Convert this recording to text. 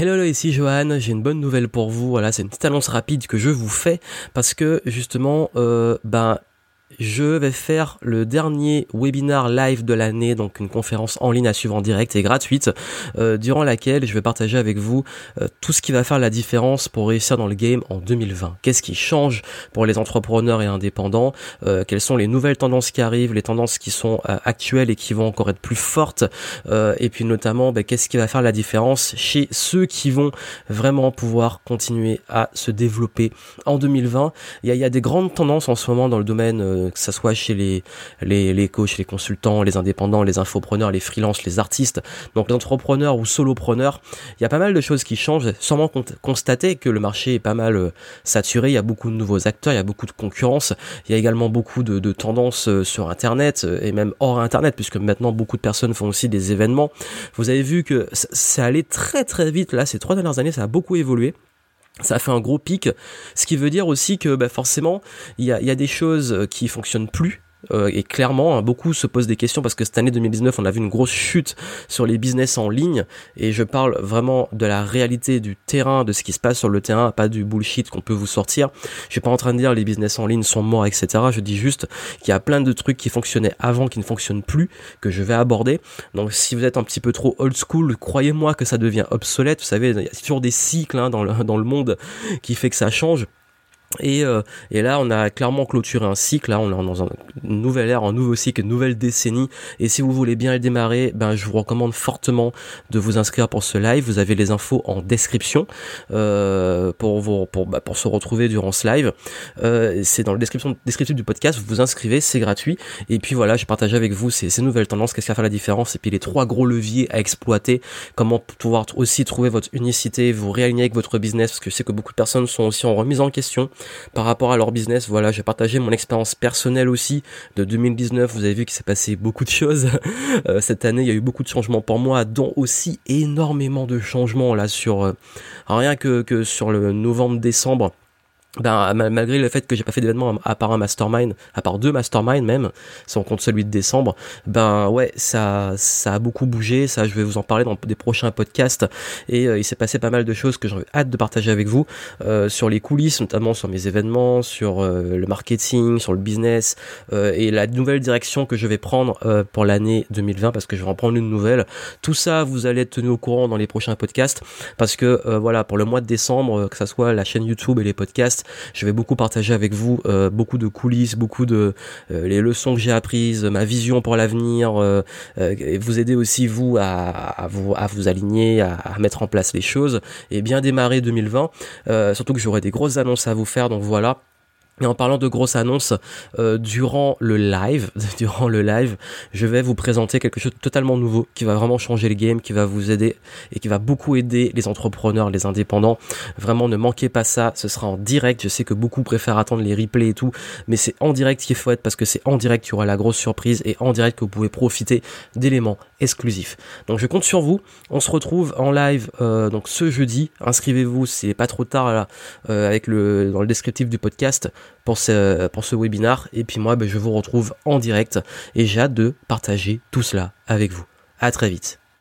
Hello, ici Johan, j'ai une bonne nouvelle pour vous. Voilà, c'est une petite annonce rapide que je vous fais parce que justement, euh, ben je vais faire le dernier webinar live de l'année, donc une conférence en ligne à suivre en direct et gratuite, euh, durant laquelle je vais partager avec vous euh, tout ce qui va faire la différence pour réussir dans le game en 2020. Qu'est-ce qui change pour les entrepreneurs et indépendants euh, Quelles sont les nouvelles tendances qui arrivent, les tendances qui sont actuelles et qui vont encore être plus fortes Et puis notamment, ben, qu'est-ce qui va faire la différence chez ceux qui vont vraiment pouvoir continuer à se développer en 2020 Il y a, il y a des grandes tendances en ce moment dans le domaine que ça soit chez les, les, les coachs, les consultants, les indépendants, les infopreneurs, les freelances, les artistes, donc les entrepreneurs ou solopreneurs, il y a pas mal de choses qui changent. Sûrement constater que le marché est pas mal euh, saturé, il y a beaucoup de nouveaux acteurs, il y a beaucoup de concurrence, il y a également beaucoup de, tendances euh, sur Internet euh, et même hors Internet, puisque maintenant beaucoup de personnes font aussi des événements. Vous avez vu que ça allait très très vite là, ces trois dernières années, ça a beaucoup évolué ça fait un gros pic, ce qui veut dire aussi que bah, forcément il y a, y a, des choses qui fonctionnent plus euh, et clairement, hein, beaucoup se posent des questions parce que cette année 2019, on a vu une grosse chute sur les business en ligne. Et je parle vraiment de la réalité du terrain, de ce qui se passe sur le terrain, pas du bullshit qu'on peut vous sortir. Je suis pas en train de dire les business en ligne sont morts, etc. Je dis juste qu'il y a plein de trucs qui fonctionnaient avant, qui ne fonctionnent plus, que je vais aborder. Donc si vous êtes un petit peu trop old school, croyez-moi que ça devient obsolète. Vous savez, il y a toujours des cycles hein, dans, le, dans le monde qui fait que ça change. Et, euh, et, là, on a clairement clôturé un cycle. Là, on est dans une nouvelle ère, un nouveau cycle, une nouvelle décennie. Et si vous voulez bien le démarrer, ben, je vous recommande fortement de vous inscrire pour ce live. Vous avez les infos en description euh, pour vous, pour, bah, pour se retrouver durant ce live. Euh, c'est dans le description descriptif du podcast. Vous vous inscrivez, c'est gratuit. Et puis voilà, je partage avec vous ces, ces nouvelles tendances, qu'est-ce qui va faire la différence, et puis les trois gros leviers à exploiter. Comment pouvoir aussi trouver votre unicité, vous réaligner avec votre business, parce que je sais que beaucoup de personnes sont aussi en remise en question par rapport à leur business. Voilà, j'ai partagé mon expérience personnelle aussi de 2019. Vous avez vu qu'il s'est passé beaucoup de choses euh, cette année. Il y a eu beaucoup de changements pour moi, dont aussi énormément de changements là sur euh, rien que que sur le novembre-décembre ben, malgré le fait que j'ai pas fait d'événement à part un mastermind, à part deux masterminds même, si on compte celui de décembre, ben ouais, ça, ça a beaucoup bougé. Ça, je vais vous en parler dans des prochains podcasts. Et euh, il s'est passé pas mal de choses que j'ai hâte de partager avec vous euh, sur les coulisses, notamment sur mes événements, sur euh, le marketing, sur le business et la nouvelle direction que je vais prendre pour l'année 2020 parce que je vais en prendre une nouvelle. Tout ça, vous allez être tenu au courant dans les prochains podcasts parce que voilà, pour le mois de décembre, que ça soit la chaîne YouTube et les podcasts je vais beaucoup partager avec vous euh, beaucoup de coulisses, beaucoup de euh, les leçons que j'ai apprises, ma vision pour l'avenir, euh, et vous aider aussi vous à, vous à vous aligner, à, à, mettre en place les choses et bien démarrer 2020. surtout que j'aurai des grosses annonces à vous faire, donc voilà. Et en parlant de grosses annonces, euh, durant le live, durant le live, je vais vous présenter quelque chose de totalement nouveau qui va vraiment changer le game, qui va vous aider et qui va beaucoup aider les entrepreneurs, les indépendants. Vraiment, ne manquez pas ça. Ce sera en direct. Je sais que beaucoup préfèrent attendre les replays et tout, mais c'est en direct qu'il faut être parce que c'est en direct qu'il y aura la grosse surprise et en direct que vous pouvez profiter d'éléments exclusifs. Donc je compte sur vous. On se retrouve en live euh, donc ce jeudi. Inscrivez-vous, c'est pas trop tard euh, avec le dans le descriptif du podcast pour ce, pour ce webinar. Et puis moi, ben, je vous retrouve en direct et j'ai hâte de partager tout cela avec vous. À très vite.